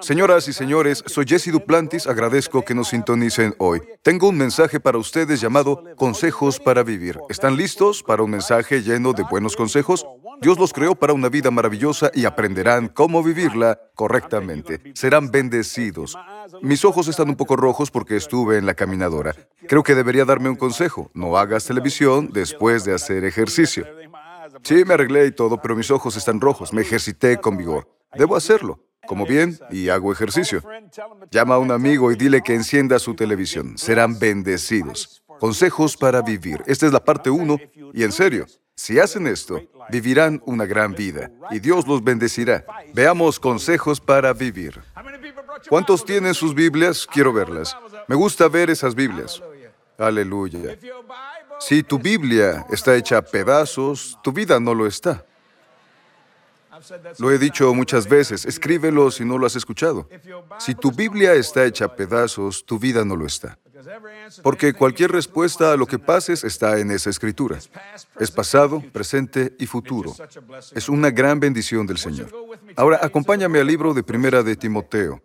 Señoras y señores, soy Jesse Duplantis, agradezco que nos sintonicen hoy. Tengo un mensaje para ustedes llamado Consejos para Vivir. ¿Están listos para un mensaje lleno de buenos consejos? Dios los creó para una vida maravillosa y aprenderán cómo vivirla correctamente. Serán bendecidos. Mis ojos están un poco rojos porque estuve en la caminadora. Creo que debería darme un consejo. No hagas televisión después de hacer ejercicio. Sí, me arreglé y todo, pero mis ojos están rojos. Me ejercité con vigor. Debo hacerlo. Como bien y hago ejercicio. Llama a un amigo y dile que encienda su televisión. Serán bendecidos. Consejos para vivir. Esta es la parte uno. Y en serio, si hacen esto, vivirán una gran vida y Dios los bendecirá. Veamos consejos para vivir. ¿Cuántos tienen sus Biblias? Quiero verlas. Me gusta ver esas Biblias. Aleluya. Si tu Biblia está hecha a pedazos, tu vida no lo está. Lo he dicho muchas veces, escríbelo si no lo has escuchado. Si tu Biblia está hecha a pedazos, tu vida no lo está. Porque cualquier respuesta a lo que pases está en esa escritura. Es pasado, presente y futuro. Es una gran bendición del Señor. Ahora, acompáñame al libro de Primera de Timoteo.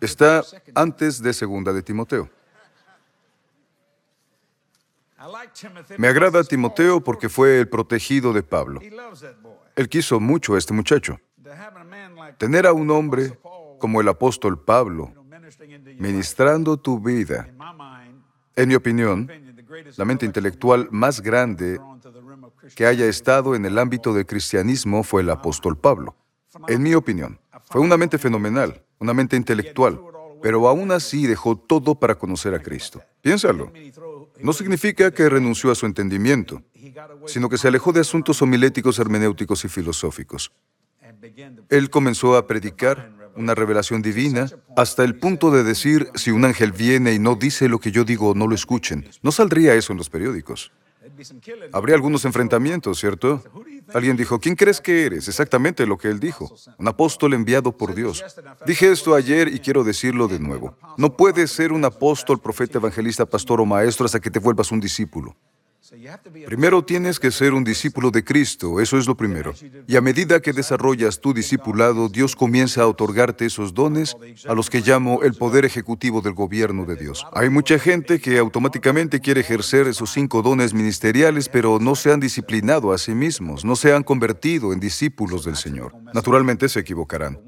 Está antes de Segunda de Timoteo. Me agrada Timoteo porque fue el protegido de Pablo. Él quiso mucho a este muchacho. Tener a un hombre como el apóstol Pablo ministrando tu vida, en mi opinión, la mente intelectual más grande que haya estado en el ámbito del cristianismo fue el apóstol Pablo. En mi opinión, fue una mente fenomenal, una mente intelectual, pero aún así dejó todo para conocer a Cristo. Piénsalo. No significa que renunció a su entendimiento, sino que se alejó de asuntos homiléticos, hermenéuticos y filosóficos. Él comenzó a predicar una revelación divina hasta el punto de decir, si un ángel viene y no dice lo que yo digo, no lo escuchen. No saldría eso en los periódicos. Habría algunos enfrentamientos, ¿cierto? Alguien dijo, ¿quién crees que eres? Exactamente lo que él dijo. Un apóstol enviado por Dios. Dije esto ayer y quiero decirlo de nuevo. No puedes ser un apóstol, profeta, evangelista, pastor o maestro hasta que te vuelvas un discípulo. Primero tienes que ser un discípulo de Cristo, eso es lo primero. Y a medida que desarrollas tu discipulado, Dios comienza a otorgarte esos dones a los que llamo el poder ejecutivo del gobierno de Dios. Hay mucha gente que automáticamente quiere ejercer esos cinco dones ministeriales, pero no se han disciplinado a sí mismos, no se han convertido en discípulos del Señor. Naturalmente se equivocarán.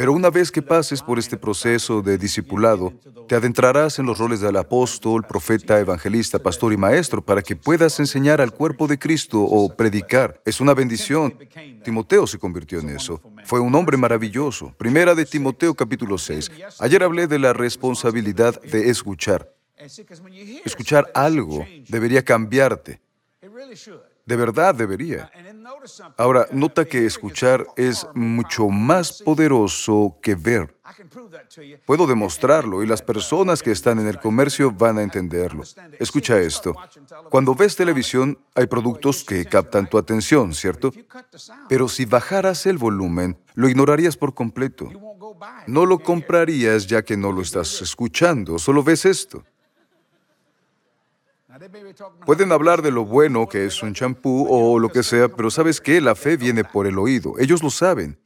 Pero una vez que pases por este proceso de discipulado, te adentrarás en los roles del apóstol, profeta, evangelista, pastor y maestro para que puedas enseñar al cuerpo de Cristo o predicar. Es una bendición. Timoteo se convirtió en eso. Fue un hombre maravilloso. Primera de Timoteo capítulo 6. Ayer hablé de la responsabilidad de escuchar. Escuchar algo debería cambiarte. De verdad debería. Ahora, nota que escuchar es mucho más poderoso que ver. Puedo demostrarlo y las personas que están en el comercio van a entenderlo. Escucha esto. Cuando ves televisión, hay productos que captan tu atención, ¿cierto? Pero si bajaras el volumen, lo ignorarías por completo. No lo comprarías ya que no lo estás escuchando, solo ves esto. Pueden hablar de lo bueno que es un champú o lo que sea, pero sabes que la fe viene por el oído. Ellos lo saben.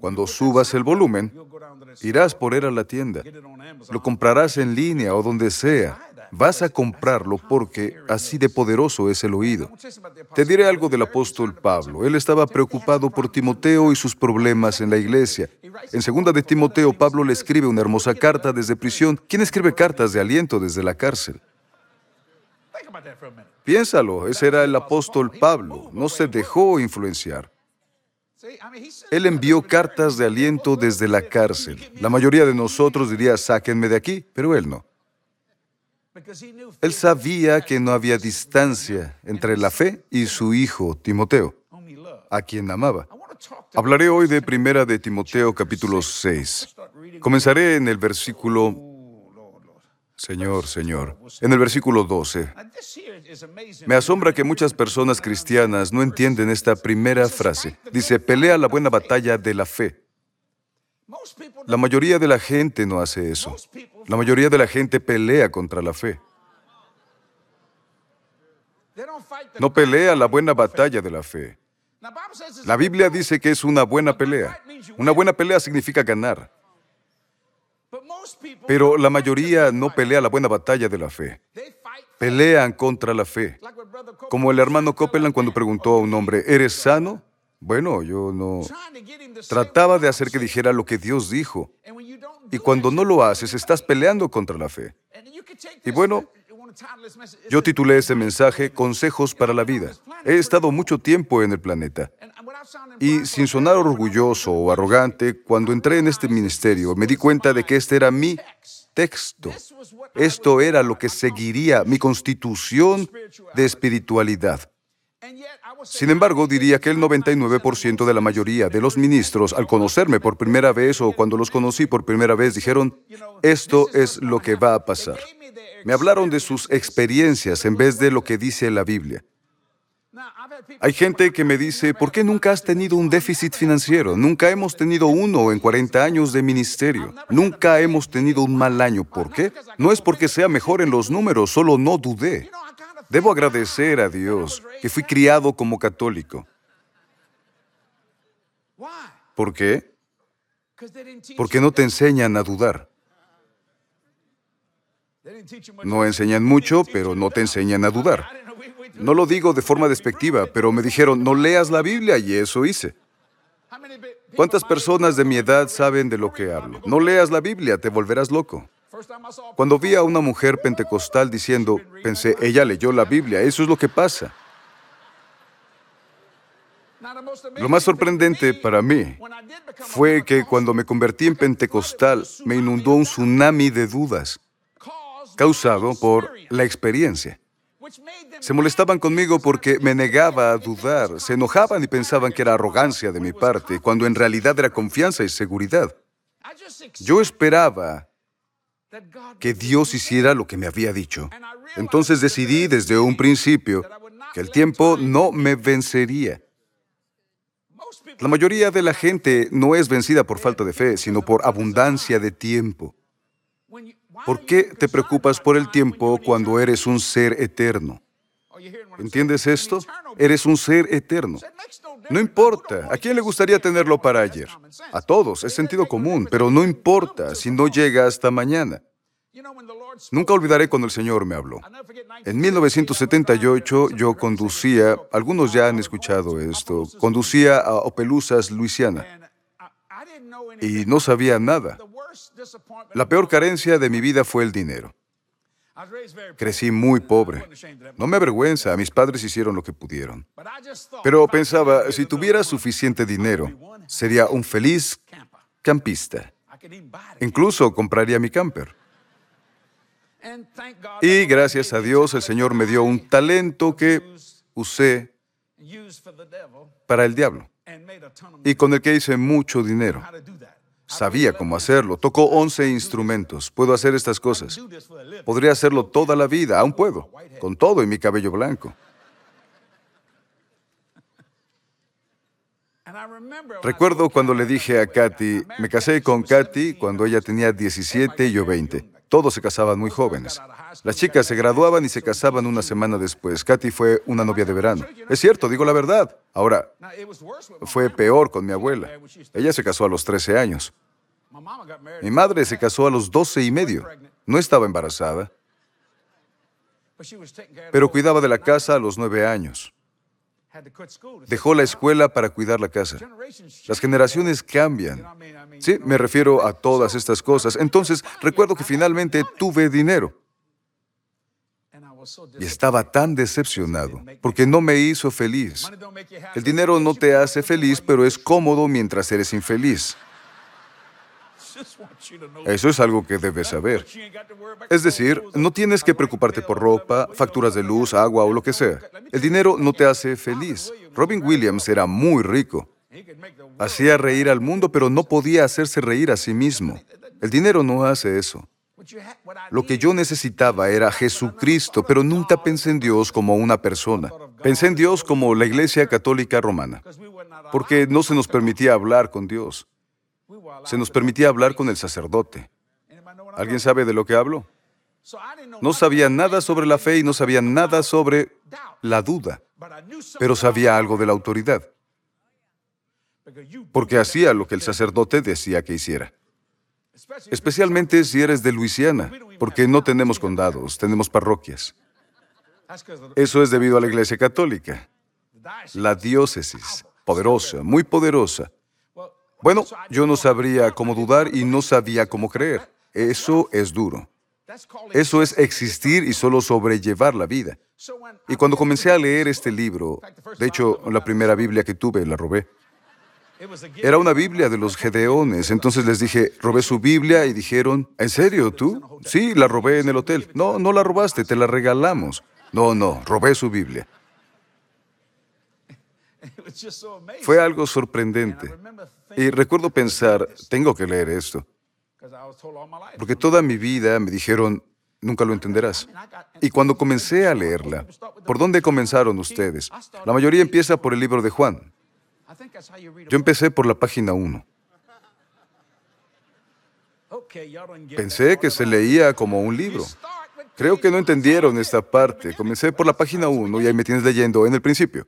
Cuando subas el volumen, irás por él a la tienda. Lo comprarás en línea o donde sea. Vas a comprarlo porque así de poderoso es el oído. Te diré algo del apóstol Pablo. Él estaba preocupado por Timoteo y sus problemas en la iglesia. En segunda de Timoteo, Pablo le escribe una hermosa carta desde prisión. ¿Quién escribe cartas de aliento desde la cárcel? Piénsalo, ese era el apóstol Pablo, no se dejó influenciar. Él envió cartas de aliento desde la cárcel. La mayoría de nosotros diría, sáquenme de aquí, pero él no. Él sabía que no había distancia entre la fe y su hijo Timoteo, a quien amaba. Hablaré hoy de Primera de Timoteo capítulo 6. Comenzaré en el versículo Señor, Señor. En el versículo 12, me asombra que muchas personas cristianas no entienden esta primera frase. Dice, pelea la buena batalla de la fe. La mayoría de la gente no hace eso. La mayoría de la gente pelea contra la fe. No pelea la buena batalla de la fe. La Biblia dice que es una buena pelea. Una buena pelea significa ganar. Pero la mayoría no pelea la buena batalla de la fe. Pelean contra la fe. Como el hermano Copeland cuando preguntó a un hombre, ¿eres sano? Bueno, yo no... Trataba de hacer que dijera lo que Dios dijo. Y cuando no lo haces, estás peleando contra la fe. Y bueno, yo titulé este mensaje Consejos para la vida. He estado mucho tiempo en el planeta. Y sin sonar orgulloso o arrogante, cuando entré en este ministerio, me di cuenta de que este era mi texto. Esto era lo que seguiría mi constitución de espiritualidad. Sin embargo, diría que el 99% de la mayoría de los ministros, al conocerme por primera vez o cuando los conocí por primera vez, dijeron, esto es lo que va a pasar. Me hablaron de sus experiencias en vez de lo que dice la Biblia. Hay gente que me dice, ¿por qué nunca has tenido un déficit financiero? Nunca hemos tenido uno en 40 años de ministerio. Nunca hemos tenido un mal año. ¿Por qué? No es porque sea mejor en los números, solo no dudé. Debo agradecer a Dios que fui criado como católico. ¿Por qué? Porque no te enseñan a dudar. No enseñan mucho, pero no te enseñan a dudar. No lo digo de forma despectiva, pero me dijeron, no leas la Biblia y eso hice. ¿Cuántas personas de mi edad saben de lo que hablo? No leas la Biblia, te volverás loco. Cuando vi a una mujer pentecostal diciendo, pensé, ella leyó la Biblia, eso es lo que pasa. Lo más sorprendente para mí fue que cuando me convertí en pentecostal me inundó un tsunami de dudas causado por la experiencia. Se molestaban conmigo porque me negaba a dudar, se enojaban y pensaban que era arrogancia de mi parte, cuando en realidad era confianza y seguridad. Yo esperaba que Dios hiciera lo que me había dicho. Entonces decidí desde un principio que el tiempo no me vencería. La mayoría de la gente no es vencida por falta de fe, sino por abundancia de tiempo. ¿Por qué te preocupas por el tiempo cuando eres un ser eterno? ¿Entiendes esto? Eres un ser eterno. No importa. ¿A quién le gustaría tenerlo para ayer? A todos. Es sentido común. Pero no importa si no llega hasta mañana. Nunca olvidaré cuando el Señor me habló. En 1978 yo conducía, algunos ya han escuchado esto, conducía a Opelousas, Luisiana, y no sabía nada. La peor carencia de mi vida fue el dinero. Crecí muy pobre. No me avergüenza, mis padres hicieron lo que pudieron. Pero pensaba, si tuviera suficiente dinero, sería un feliz campista. Incluso compraría mi camper. Y gracias a Dios el Señor me dio un talento que usé para el diablo y con el que hice mucho dinero. Sabía cómo hacerlo. Tocó 11 instrumentos. Puedo hacer estas cosas. Podría hacerlo toda la vida. Aún puedo. Con todo y mi cabello blanco. Recuerdo cuando le dije a Katy, me casé con Katy cuando ella tenía 17 y yo 20. Todos se casaban muy jóvenes. Las chicas se graduaban y se casaban una semana después. Katy fue una novia de verano. Es cierto, digo la verdad. Ahora, fue peor con mi abuela. Ella se casó a los 13 años. Mi madre se casó a los 12 y medio. No estaba embarazada, pero cuidaba de la casa a los 9 años. Dejó la escuela para cuidar la casa. Las generaciones cambian. Sí, me refiero a todas estas cosas. Entonces, recuerdo que finalmente tuve dinero. Y estaba tan decepcionado porque no me hizo feliz. El dinero no te hace feliz, pero es cómodo mientras eres infeliz. Eso es algo que debes saber. Es decir, no tienes que preocuparte por ropa, facturas de luz, agua o lo que sea. El dinero no te hace feliz. Robin Williams era muy rico. Hacía reír al mundo, pero no podía hacerse reír a sí mismo. El dinero no hace eso. Lo que yo necesitaba era Jesucristo, pero nunca pensé en Dios como una persona. Pensé en Dios como la Iglesia Católica Romana, porque no se nos permitía hablar con Dios se nos permitía hablar con el sacerdote. ¿Alguien sabe de lo que hablo? No sabía nada sobre la fe y no sabía nada sobre la duda, pero sabía algo de la autoridad. porque hacía lo que el sacerdote decía que hiciera. Especialmente si eres de Luisiana, porque no tenemos condados, tenemos parroquias. Eso es debido a la Iglesia Católica. La diócesis, poderosa, muy poderosa. Bueno, yo no sabría cómo dudar y no sabía cómo creer. Eso es duro. Eso es existir y solo sobrellevar la vida. Y cuando comencé a leer este libro, de hecho, la primera Biblia que tuve la robé. Era una Biblia de los Gedeones. Entonces les dije, robé su Biblia y dijeron, ¿en serio tú? Sí, la robé en el hotel. No, no la robaste, te la regalamos. No, no, robé su Biblia. Fue algo sorprendente. Y recuerdo pensar, tengo que leer esto. Porque toda mi vida me dijeron, nunca lo entenderás. Y cuando comencé a leerla, ¿por dónde comenzaron ustedes? La mayoría empieza por el libro de Juan. Yo empecé por la página 1. Pensé que se leía como un libro. Creo que no entendieron esta parte. Comencé por la página 1 y ahí me tienes leyendo en el principio.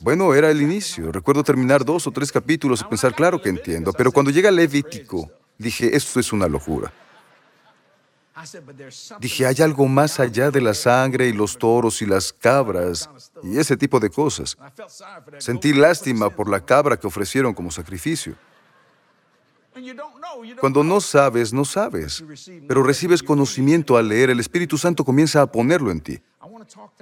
Bueno, era el inicio. Recuerdo terminar dos o tres capítulos y pensar, claro que entiendo, pero cuando llega Levítico, dije, esto es una locura. Dije, hay algo más allá de la sangre y los toros y las cabras y ese tipo de cosas. Sentí lástima por la cabra que ofrecieron como sacrificio. Cuando no sabes, no sabes, pero recibes conocimiento al leer, el Espíritu Santo comienza a ponerlo en ti.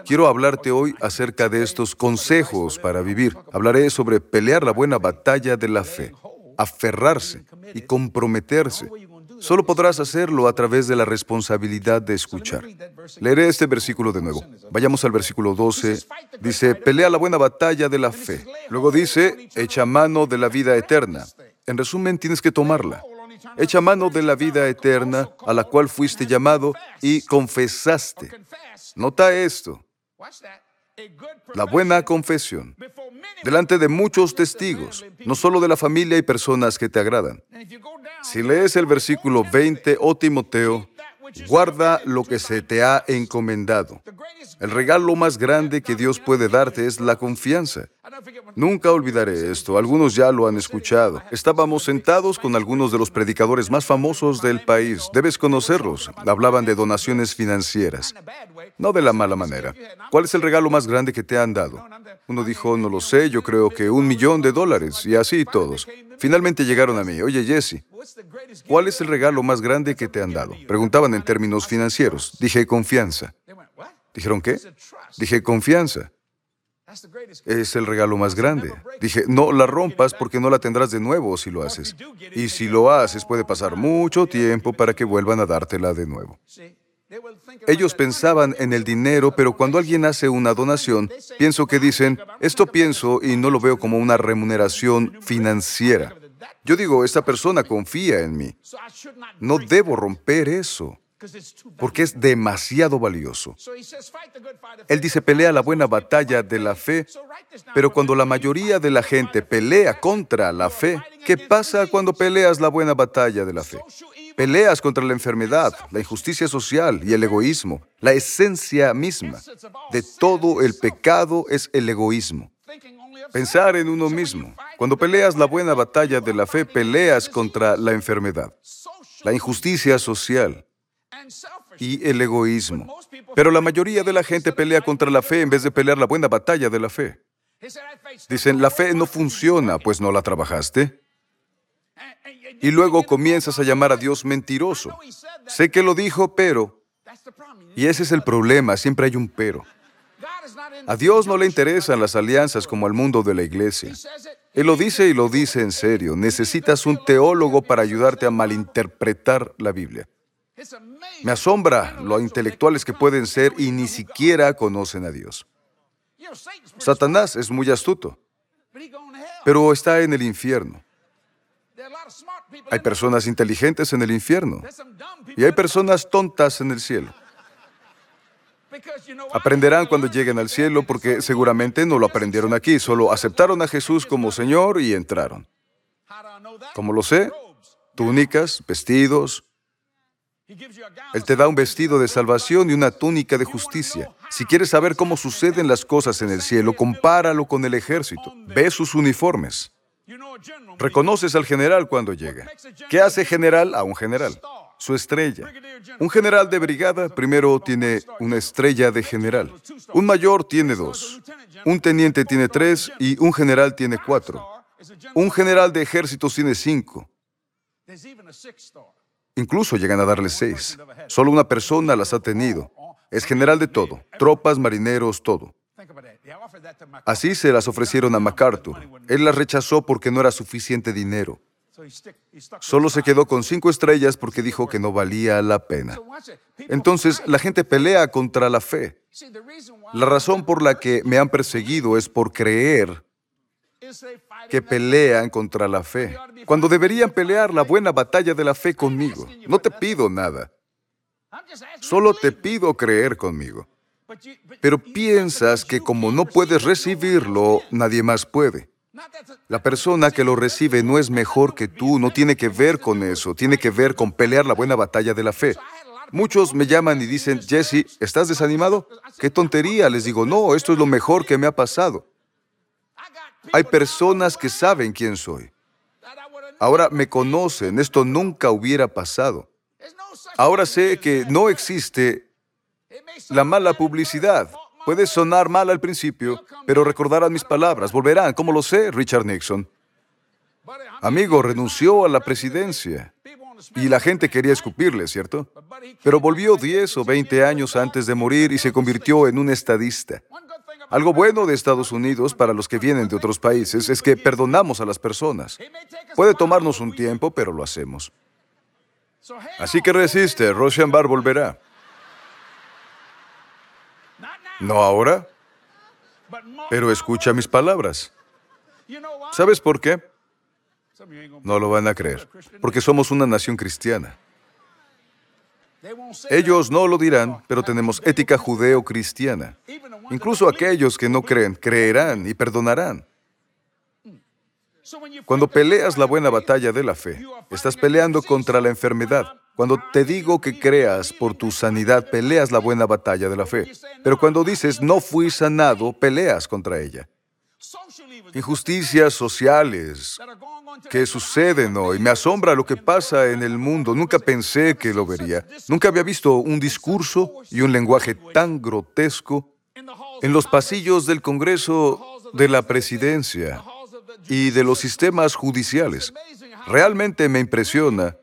Quiero hablarte hoy acerca de estos consejos para vivir. Hablaré sobre pelear la buena batalla de la fe, aferrarse y comprometerse. Solo podrás hacerlo a través de la responsabilidad de escuchar. Leeré este versículo de nuevo. Vayamos al versículo 12. Dice, pelea la buena batalla de la fe. Luego dice, echa mano de la vida eterna. En resumen, tienes que tomarla. Echa mano de la vida eterna a la cual fuiste llamado y confesaste. Nota esto. La buena confesión. Delante de muchos testigos, no solo de la familia y personas que te agradan. Si lees el versículo 20, oh Timoteo, guarda lo que se te ha encomendado. El regalo más grande que Dios puede darte es la confianza. Nunca olvidaré esto, algunos ya lo han escuchado. Estábamos sentados con algunos de los predicadores más famosos del país. Debes conocerlos. Hablaban de donaciones financieras. No de la mala manera. ¿Cuál es el regalo más grande que te han dado? Uno dijo, no lo sé, yo creo que un millón de dólares. Y así todos. Finalmente llegaron a mí. Oye, Jesse, ¿cuál es el regalo más grande que te han dado? Preguntaban en términos financieros. Dije, confianza. ¿Dijeron qué? Dije, confianza. Es el regalo más grande. Dije, no la rompas porque no la tendrás de nuevo si lo haces. Y si lo haces puede pasar mucho tiempo para que vuelvan a dártela de nuevo. Ellos pensaban en el dinero, pero cuando alguien hace una donación, pienso que dicen, esto pienso y no lo veo como una remuneración financiera. Yo digo, esta persona confía en mí. No debo romper eso porque es demasiado valioso. Él dice, pelea la buena batalla de la fe, pero cuando la mayoría de la gente pelea contra la fe, ¿qué pasa cuando peleas la buena batalla de la fe? Peleas contra la enfermedad, la injusticia social y el egoísmo. La esencia misma de todo el pecado es el egoísmo. Pensar en uno mismo. Cuando peleas la buena batalla de la fe, peleas contra la enfermedad, la injusticia social, y el egoísmo. Pero la mayoría de la gente pelea contra la fe en vez de pelear la buena batalla de la fe. Dicen, la fe no funciona, pues no la trabajaste. Y luego comienzas a llamar a Dios mentiroso. Sé que lo dijo, pero... Y ese es el problema, siempre hay un pero. A Dios no le interesan las alianzas como al mundo de la iglesia. Él lo dice y lo dice en serio. Necesitas un teólogo para ayudarte a malinterpretar la Biblia. Me asombra lo intelectuales que pueden ser y ni siquiera conocen a Dios. Satanás es muy astuto, pero está en el infierno. Hay personas inteligentes en el infierno y hay personas tontas en el cielo. Aprenderán cuando lleguen al cielo porque seguramente no lo aprendieron aquí, solo aceptaron a Jesús como Señor y entraron. ¿Cómo lo sé? Túnicas, vestidos, Él te da un vestido de salvación y una túnica de justicia. Si quieres saber cómo suceden las cosas en el cielo, compáralo con el ejército. Ve sus uniformes. Reconoces al general cuando llega. ¿Qué hace general a un general? Su estrella. Un general de brigada primero tiene una estrella de general. Un mayor tiene dos. Un teniente tiene tres y un general tiene cuatro. Un general de ejércitos tiene cinco. Incluso llegan a darle seis. Solo una persona las ha tenido. Es general de todo, tropas, marineros, todo. Así se las ofrecieron a MacArthur. Él las rechazó porque no era suficiente dinero. Solo se quedó con cinco estrellas porque dijo que no valía la pena. Entonces, la gente pelea contra la fe. La razón por la que me han perseguido es por creer que pelean contra la fe, cuando deberían pelear la buena batalla de la fe conmigo. No te pido nada. Solo te pido creer conmigo. Pero piensas que como no puedes recibirlo, nadie más puede. La persona que lo recibe no es mejor que tú, no tiene que ver con eso, tiene que ver con pelear la buena batalla de la fe. Muchos me llaman y dicen, Jesse, ¿estás desanimado? ¡Qué tontería! Les digo, no, esto es lo mejor que me ha pasado. Hay personas que saben quién soy. Ahora me conocen, esto nunca hubiera pasado. Ahora sé que no existe la mala publicidad. Puede sonar mal al principio, pero recordarán mis palabras. Volverán, ¿cómo lo sé? Richard Nixon. Amigo, renunció a la presidencia. Y la gente quería escupirle, ¿cierto? Pero volvió 10 o 20 años antes de morir y se convirtió en un estadista. Algo bueno de Estados Unidos para los que vienen de otros países es que perdonamos a las personas. Puede tomarnos un tiempo, pero lo hacemos. Así que resiste, Rochambar volverá. No ahora, pero escucha mis palabras. ¿Sabes por qué? No lo van a creer, porque somos una nación cristiana. Ellos no lo dirán, pero tenemos ética judeo-cristiana. Incluso aquellos que no creen, creerán y perdonarán. Cuando peleas la buena batalla de la fe, estás peleando contra la enfermedad. Cuando te digo que creas por tu sanidad, peleas la buena batalla de la fe. Pero cuando dices no fui sanado, peleas contra ella. Injusticias sociales que suceden hoy. Me asombra lo que pasa en el mundo. Nunca pensé que lo vería. Nunca había visto un discurso y un lenguaje tan grotesco en los pasillos del Congreso, de la Presidencia y de los sistemas judiciales. Realmente me impresiona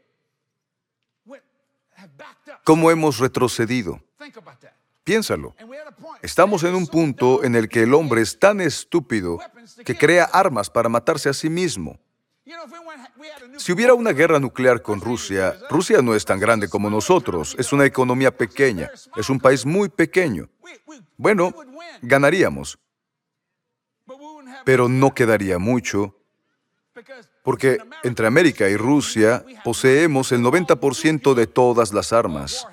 cómo hemos retrocedido. Piénsalo. Estamos en un punto en el que el hombre es tan estúpido que crea armas para matarse a sí mismo. Si hubiera una guerra nuclear con Rusia, Rusia no es tan grande como nosotros, es una economía pequeña, es un país muy pequeño. Bueno, ganaríamos, pero no quedaría mucho, porque entre América y Rusia poseemos el 90% de todas las armas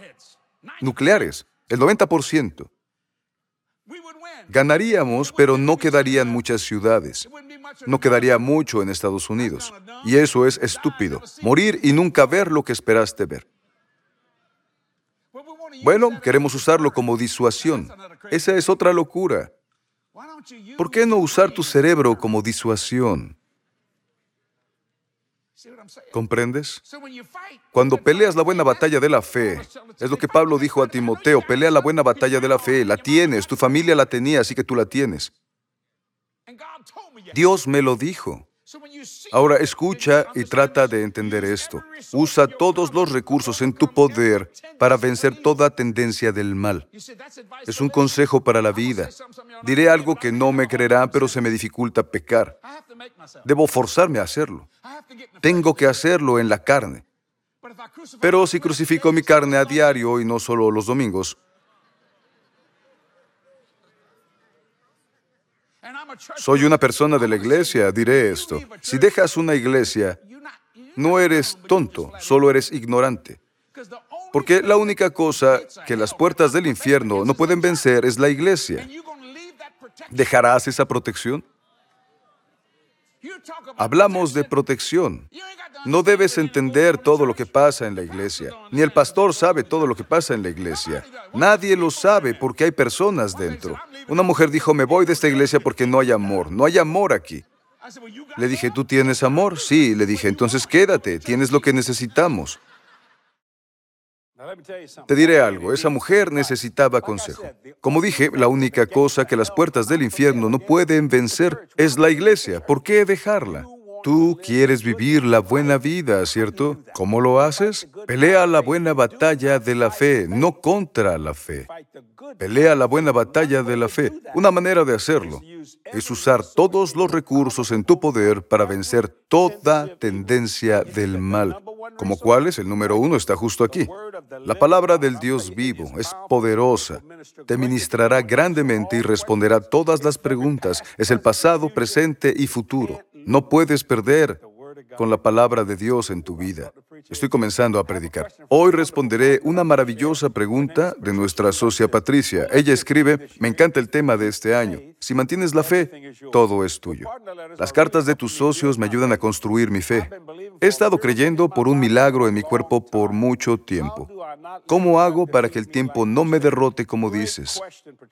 nucleares, el 90%. Ganaríamos, pero no quedarían muchas ciudades. No quedaría mucho en Estados Unidos. Y eso es estúpido. Morir y nunca ver lo que esperaste ver. Bueno, queremos usarlo como disuasión. Esa es otra locura. ¿Por qué no usar tu cerebro como disuasión? ¿Comprendes? Cuando peleas la buena batalla de la fe, es lo que Pablo dijo a Timoteo, pelea la buena batalla de la fe, la tienes, tu familia la tenía, así que tú la tienes. Dios me lo dijo. Ahora escucha y trata de entender esto. Usa todos los recursos en tu poder para vencer toda tendencia del mal. Es un consejo para la vida. Diré algo que no me creerán, pero se me dificulta pecar. Debo forzarme a hacerlo. Tengo que hacerlo en la carne. Pero si crucifico mi carne a diario y no solo los domingos, Soy una persona de la iglesia, diré esto. Si dejas una iglesia, no eres tonto, solo eres ignorante. Porque la única cosa que las puertas del infierno no pueden vencer es la iglesia. ¿Dejarás esa protección? Hablamos de protección. No debes entender todo lo que pasa en la iglesia. Ni el pastor sabe todo lo que pasa en la iglesia. Nadie lo sabe porque hay personas dentro. Una mujer dijo, me voy de esta iglesia porque no hay amor. No hay amor aquí. Le dije, ¿tú tienes amor? Sí. Le dije, entonces quédate, tienes lo que necesitamos. Te diré algo, esa mujer necesitaba consejo. Como dije, la única cosa que las puertas del infierno no pueden vencer es la iglesia. ¿Por qué dejarla? Tú quieres vivir la buena vida, ¿cierto? ¿Cómo lo haces? Pelea la buena batalla de la fe, no contra la fe. Pelea la buena batalla de la fe. Una manera de hacerlo es usar todos los recursos en tu poder para vencer toda tendencia del mal. ¿Como cuáles? El número uno está justo aquí. La palabra del Dios vivo es poderosa. Te ministrará grandemente y responderá todas las preguntas. Es el pasado, presente y futuro. No puedes perder con la palabra de Dios en tu vida. Estoy comenzando a predicar. Hoy responderé una maravillosa pregunta de nuestra socia Patricia. Ella escribe, me encanta el tema de este año. Si mantienes la fe, todo es tuyo. Las cartas de tus socios me ayudan a construir mi fe. He estado creyendo por un milagro en mi cuerpo por mucho tiempo. ¿Cómo hago para que el tiempo no me derrote como dices?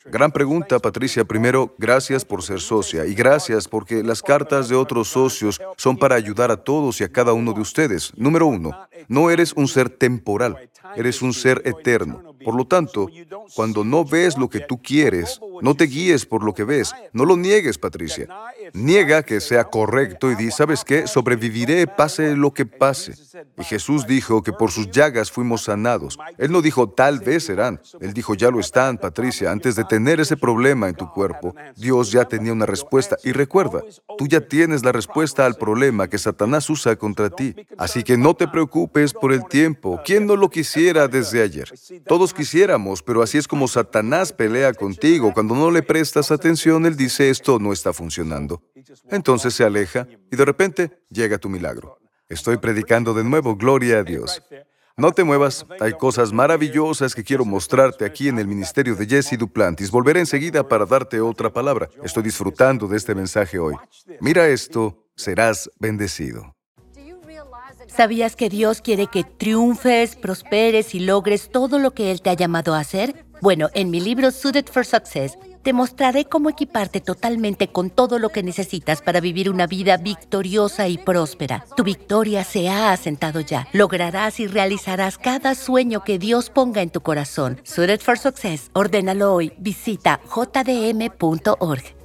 Gran pregunta, Patricia. Primero, gracias por ser socia y gracias porque las cartas de otros socios son para ayudar a todos y a cada uno de ustedes. Número uno, no eres un ser temporal, eres un ser eterno. Por lo tanto, cuando no ves lo que tú quieres, no te guíes por lo que ves. No lo niegues, Patricia. Niega que sea correcto y di, ¿sabes qué? Sobreviviré pase lo que pase. Y Jesús dijo que por sus llagas fuimos sanados. Él no dijo, tal vez serán. Él dijo, ya lo están, Patricia. Antes de tener ese problema en tu cuerpo, Dios ya tenía una respuesta. Y recuerda, tú ya tienes la respuesta al problema que Satanás usa contra ti. Así que no te preocupes por el tiempo. ¿Quién no lo quisiera desde ayer? Todos quisiéramos, pero así es como Satanás pelea contigo. Cuando no le prestas atención, él dice, esto no está funcionando. Entonces se aleja y de repente llega tu milagro. Estoy predicando de nuevo, gloria a Dios. No te muevas, hay cosas maravillosas que quiero mostrarte aquí en el ministerio de Jesse Duplantis. Volveré enseguida para darte otra palabra. Estoy disfrutando de este mensaje hoy. Mira esto, serás bendecido. ¿Sabías que Dios quiere que triunfes, prosperes y logres todo lo que Él te ha llamado a hacer? Bueno, en mi libro Suited for Success, te mostraré cómo equiparte totalmente con todo lo que necesitas para vivir una vida victoriosa y próspera. Tu victoria se ha asentado ya. Lograrás y realizarás cada sueño que Dios ponga en tu corazón. Suited for Success, ordénalo hoy. Visita jdm.org.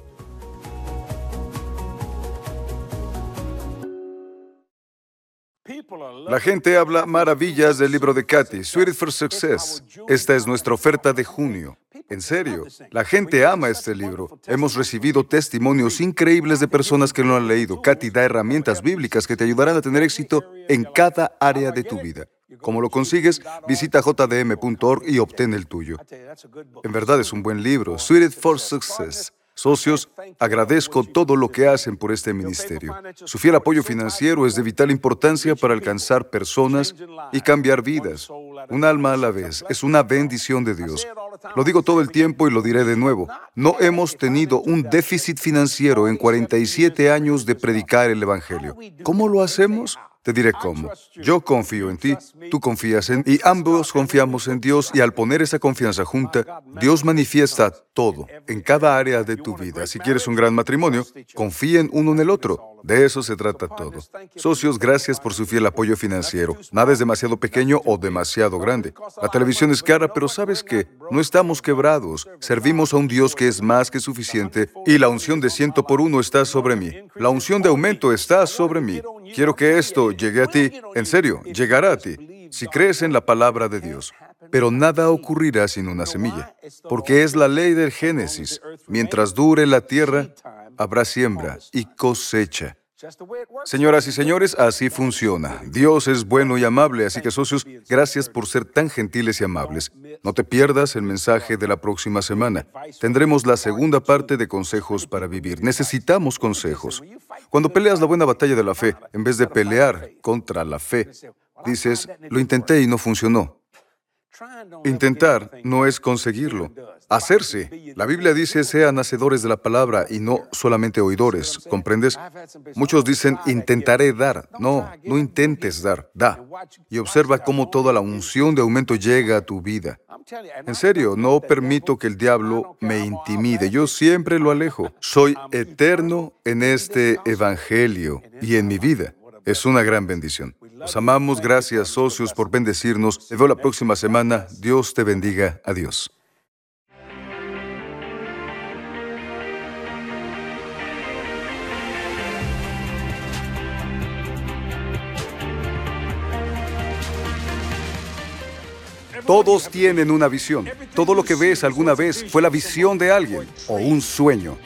La gente habla maravillas del libro de Katy, Sweet for Success. Esta es nuestra oferta de junio. En serio, la gente ama este libro. Hemos recibido testimonios increíbles de personas que lo han leído. Katy da herramientas bíblicas que te ayudarán a tener éxito en cada área de tu vida. ¿Cómo lo consigues? Visita jdm.org y obtén el tuyo. En verdad es un buen libro, Sweet for Success. Socios, agradezco todo lo que hacen por este ministerio. Su fiel apoyo financiero es de vital importancia para alcanzar personas y cambiar vidas. Un alma a la vez es una bendición de Dios. Lo digo todo el tiempo y lo diré de nuevo. No hemos tenido un déficit financiero en 47 años de predicar el Evangelio. ¿Cómo lo hacemos? Te diré cómo. Yo confío en ti, tú confías en y ambos confiamos en Dios y al poner esa confianza junta, Dios manifiesta todo en cada área de tu vida. Si quieres un gran matrimonio, confíen uno en el otro. De eso se trata todo. Socios, gracias por su fiel apoyo financiero. Nada es demasiado pequeño o demasiado grande. La televisión es cara, pero sabes que no estamos quebrados. Servimos a un Dios que es más que suficiente y la unción de ciento por uno está sobre mí. La unción de aumento está sobre mí. Quiero que esto llegue a ti. En serio, llegará a ti. Si crees en la palabra de Dios. Pero nada ocurrirá sin una semilla, porque es la ley del Génesis. Mientras dure la tierra, habrá siembra y cosecha. Señoras y señores, así funciona. Dios es bueno y amable, así que socios, gracias por ser tan gentiles y amables. No te pierdas el mensaje de la próxima semana. Tendremos la segunda parte de consejos para vivir. Necesitamos consejos. Cuando peleas la buena batalla de la fe, en vez de pelear contra la fe, dices, lo intenté y no funcionó. Intentar no es conseguirlo. Hacerse. La Biblia dice, sean hacedores de la palabra y no solamente oidores. ¿Comprendes? Muchos dicen, intentaré dar. No, no intentes dar, da. Y observa cómo toda la unción de aumento llega a tu vida. En serio, no permito que el diablo me intimide. Yo siempre lo alejo. Soy eterno en este evangelio y en mi vida. Es una gran bendición. Los amamos. Gracias, socios, por bendecirnos. Te veo la próxima semana. Dios te bendiga. Adiós. Todos tienen una visión. Todo lo que ves alguna vez fue la visión de alguien o un sueño.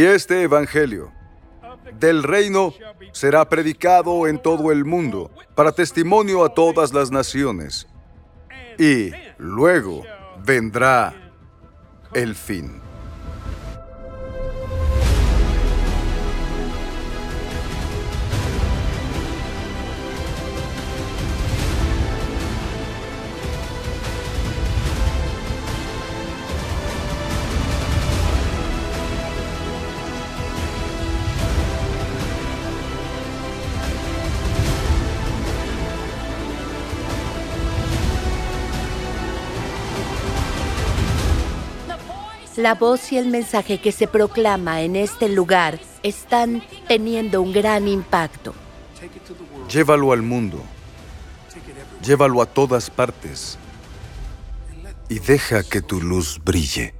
Y este Evangelio del reino será predicado en todo el mundo para testimonio a todas las naciones. Y luego vendrá el fin. La voz y el mensaje que se proclama en este lugar están teniendo un gran impacto. Llévalo al mundo. Llévalo a todas partes. Y deja que tu luz brille.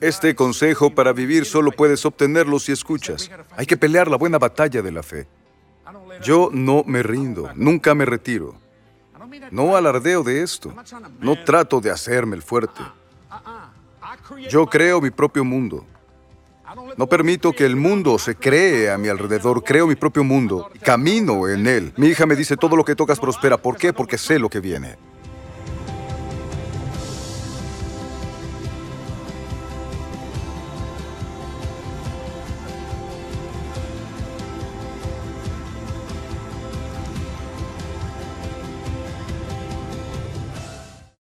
Este consejo para vivir solo puedes obtenerlo si escuchas. Hay que pelear la buena batalla de la fe. Yo no me rindo, nunca me retiro. No alardeo de esto. No trato de hacerme el fuerte. Yo creo mi propio mundo. No permito que el mundo se cree a mi alrededor. Creo mi propio mundo. Camino en él. Mi hija me dice, todo lo que tocas prospera. ¿Por qué? Porque sé lo que viene.